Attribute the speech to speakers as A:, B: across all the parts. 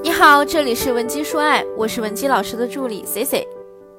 A: 你好，这里是文姬说爱，我是文姬老师的助理 C C。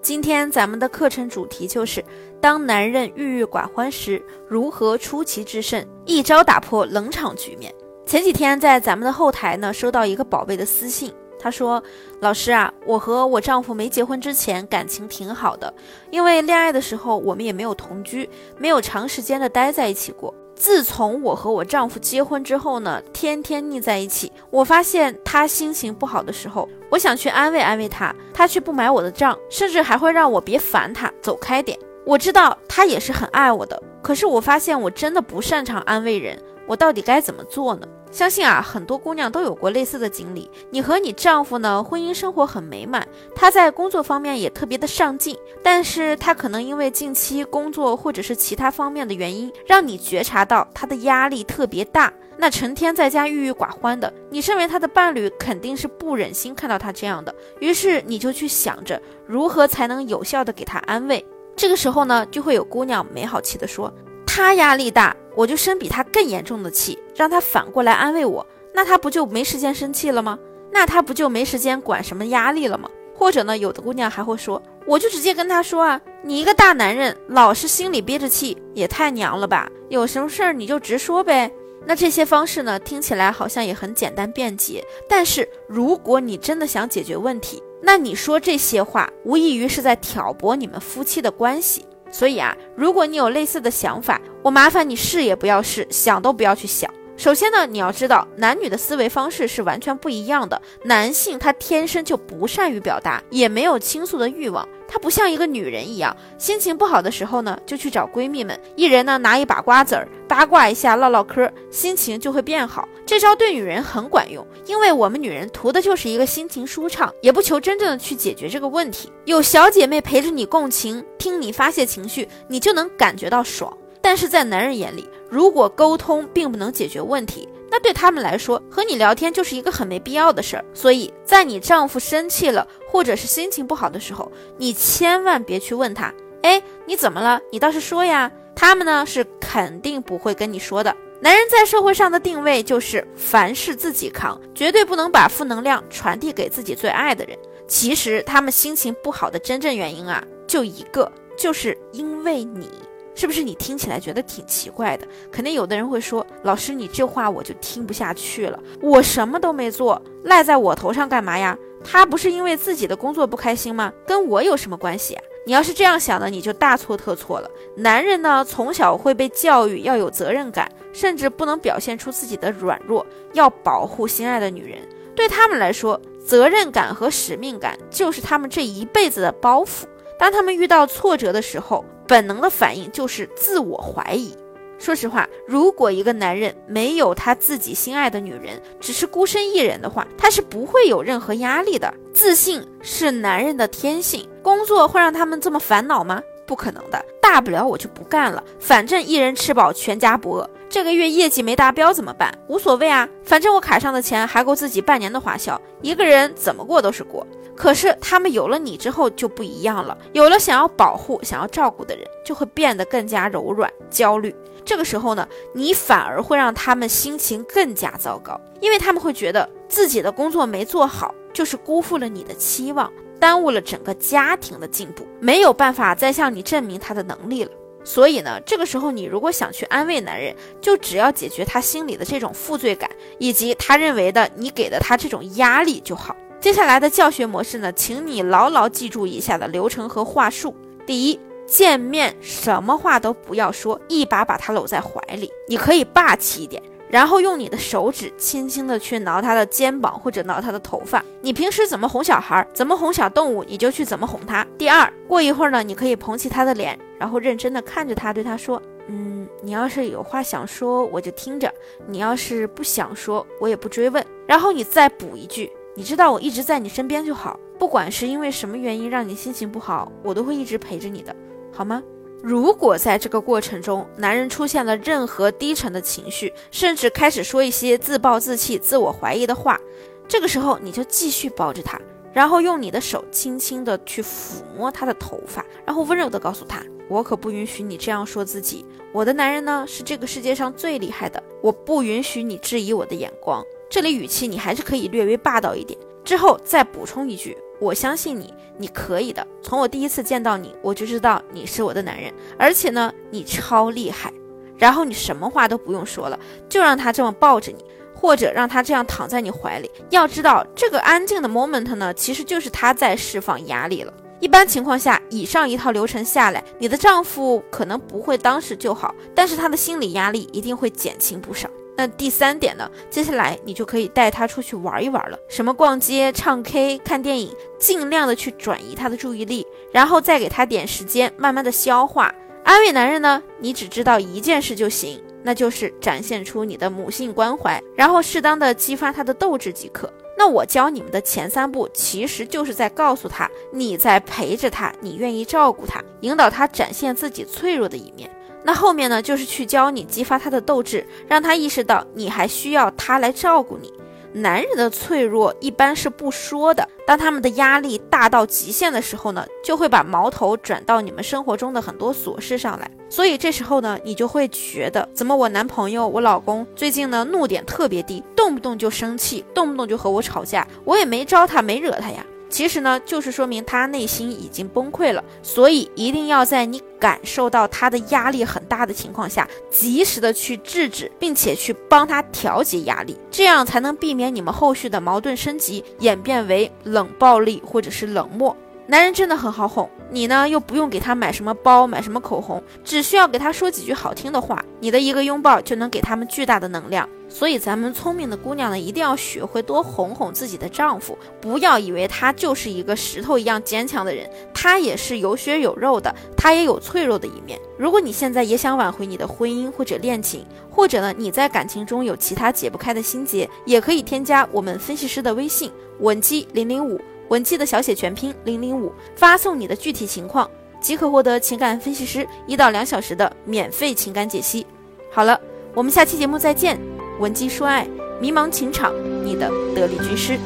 A: 今天咱们的课程主题就是当男人郁郁寡欢时，如何出奇制胜，一招打破冷场局面。前几天在咱们的后台呢，收到一个宝贝的私信，他说：“老师啊，我和我丈夫没结婚之前感情挺好的，因为恋爱的时候我们也没有同居，没有长时间的待在一起过。”自从我和我丈夫结婚之后呢，天天腻在一起。我发现他心情不好的时候，我想去安慰安慰他，他却不买我的账，甚至还会让我别烦他，走开点。我知道他也是很爱我的，可是我发现我真的不擅长安慰人，我到底该怎么做呢？相信啊，很多姑娘都有过类似的经历。你和你丈夫呢，婚姻生活很美满，他在工作方面也特别的上进，但是他可能因为近期工作或者是其他方面的原因，让你觉察到他的压力特别大。那成天在家郁郁寡欢的，你身为他的伴侣，肯定是不忍心看到他这样的，于是你就去想着如何才能有效的给他安慰。这个时候呢，就会有姑娘没好气的说。他压力大，我就生比他更严重的气，让他反过来安慰我，那他不就没时间生气了吗？那他不就没时间管什么压力了吗？或者呢，有的姑娘还会说，我就直接跟他说啊，你一个大男人，老是心里憋着气，也太娘了吧？有什么事儿你就直说呗。那这些方式呢，听起来好像也很简单便捷，但是如果你真的想解决问题，那你说这些话，无异于是在挑拨你们夫妻的关系。所以啊，如果你有类似的想法，我麻烦你试也不要试，想都不要去想。首先呢，你要知道男女的思维方式是完全不一样的。男性他天生就不善于表达，也没有倾诉的欲望。他不像一个女人一样，心情不好的时候呢，就去找闺蜜们，一人呢拿一把瓜子儿，八卦一下，唠唠嗑，心情就会变好。这招对女人很管用，因为我们女人图的就是一个心情舒畅，也不求真正的去解决这个问题。有小姐妹陪着你共情，听你发泄情绪，你就能感觉到爽。但是在男人眼里，如果沟通并不能解决问题，那对他们来说，和你聊天就是一个很没必要的事儿。所以在你丈夫生气了，或者是心情不好的时候，你千万别去问他，哎，你怎么了？你倒是说呀。他们呢是肯定不会跟你说的。男人在社会上的定位就是凡事自己扛，绝对不能把负能量传递给自己最爱的人。其实他们心情不好的真正原因啊，就一个，就是因为你。是不是你听起来觉得挺奇怪的？肯定有的人会说：“老师，你这话我就听不下去了。我什么都没做，赖在我头上干嘛呀？他不是因为自己的工作不开心吗？跟我有什么关系啊？你要是这样想的，你就大错特错了。男人呢，从小会被教育要有责任感，甚至不能表现出自己的软弱，要保护心爱的女人。对他们来说，责任感和使命感就是他们这一辈子的包袱。当他们遇到挫折的时候，本能的反应就是自我怀疑。说实话，如果一个男人没有他自己心爱的女人，只是孤身一人的话，他是不会有任何压力的。自信是男人的天性，工作会让他们这么烦恼吗？不可能的。大不了我就不干了，反正一人吃饱全家不饿。这个月业绩没达标怎么办？无所谓啊，反正我卡上的钱还够自己半年的花销，一个人怎么过都是过。可是他们有了你之后就不一样了，有了想要保护、想要照顾的人，就会变得更加柔软、焦虑。这个时候呢，你反而会让他们心情更加糟糕，因为他们会觉得自己的工作没做好，就是辜负了你的期望，耽误了整个家庭的进步，没有办法再向你证明他的能力了。所以呢，这个时候你如果想去安慰男人，就只要解决他心里的这种负罪感，以及他认为的你给的他这种压力就好。接下来的教学模式呢，请你牢牢记住以下的流程和话术。第一，见面什么话都不要说，一把把他搂在怀里，你可以霸气一点，然后用你的手指轻轻的去挠他的肩膀或者挠他的头发。你平时怎么哄小孩，怎么哄小动物，你就去怎么哄他。第二，过一会儿呢，你可以捧起他的脸，然后认真的看着他，对他说：“嗯，你要是有话想说，我就听着；你要是不想说，我也不追问。”然后你再补一句。你知道我一直在你身边就好，不管是因为什么原因让你心情不好，我都会一直陪着你的，好吗？如果在这个过程中，男人出现了任何低沉的情绪，甚至开始说一些自暴自弃、自我怀疑的话，这个时候你就继续抱着他，然后用你的手轻轻的去抚摸他的头发，然后温柔的告诉他：“我可不允许你这样说自己，我的男人呢是这个世界上最厉害的，我不允许你质疑我的眼光。”这里语气你还是可以略微霸道一点，之后再补充一句：“我相信你，你可以的。从我第一次见到你，我就知道你是我的男人，而且呢，你超厉害。”然后你什么话都不用说了，就让他这么抱着你，或者让他这样躺在你怀里。要知道，这个安静的 moment 呢，其实就是他在释放压力了。一般情况下，以上一套流程下来，你的丈夫可能不会当时就好，但是他的心理压力一定会减轻不少。那第三点呢，接下来你就可以带他出去玩一玩了，什么逛街、唱 K、看电影，尽量的去转移他的注意力，然后再给他点时间，慢慢的消化。安慰男人呢，你只知道一件事就行，那就是展现出你的母性关怀，然后适当的激发他的斗志即可。那我教你们的前三步，其实就是在告诉他，你在陪着他，你愿意照顾他，引导他展现自己脆弱的一面。那后面呢，就是去教你激发他的斗志，让他意识到你还需要他来照顾你。男人的脆弱一般是不说的，当他们的压力大到极限的时候呢，就会把矛头转到你们生活中的很多琐事上来。所以这时候呢，你就会觉得，怎么我男朋友、我老公最近呢怒点特别低，动不动就生气，动不动就和我吵架，我也没招他，没惹他呀。其实呢，就是说明他内心已经崩溃了，所以一定要在你感受到他的压力很大的情况下，及时的去制止，并且去帮他调节压力，这样才能避免你们后续的矛盾升级，演变为冷暴力或者是冷漠。男人真的很好哄，你呢又不用给他买什么包，买什么口红，只需要给他说几句好听的话，你的一个拥抱就能给他们巨大的能量。所以咱们聪明的姑娘呢，一定要学会多哄哄自己的丈夫，不要以为他就是一个石头一样坚强的人，他也是有血有肉的，他也有脆弱的一面。如果你现在也想挽回你的婚姻或者恋情，或者呢你在感情中有其他解不开的心结，也可以添加我们分析师的微信文姬零零五。文姬的小写全拼零零五，发送你的具体情况，即可获得情感分析师一到两小时的免费情感解析。好了，我们下期节目再见。文姬说爱，迷茫情场，你的得力军师。